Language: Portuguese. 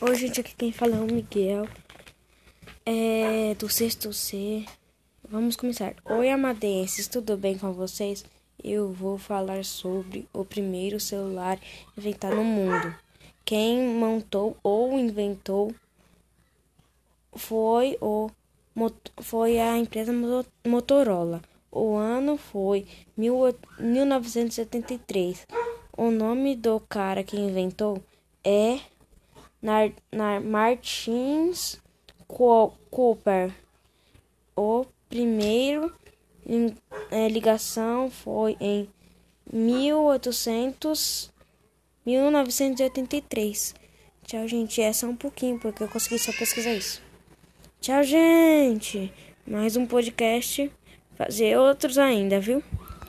Oi, gente, aqui quem fala é o Miguel, é do sexto C. Vamos começar. Oi, amadenses, tudo bem com vocês? Eu vou falar sobre o primeiro celular inventado no mundo. Quem montou ou inventou foi o foi a empresa Motorola. O ano foi 1973. O nome do cara que inventou é na, na Martins Cooper. O primeiro é, ligação foi em 1800, 1983. Tchau, gente. É só um pouquinho, porque eu consegui só pesquisar isso. Tchau, gente. Mais um podcast. Fazer outros ainda, viu?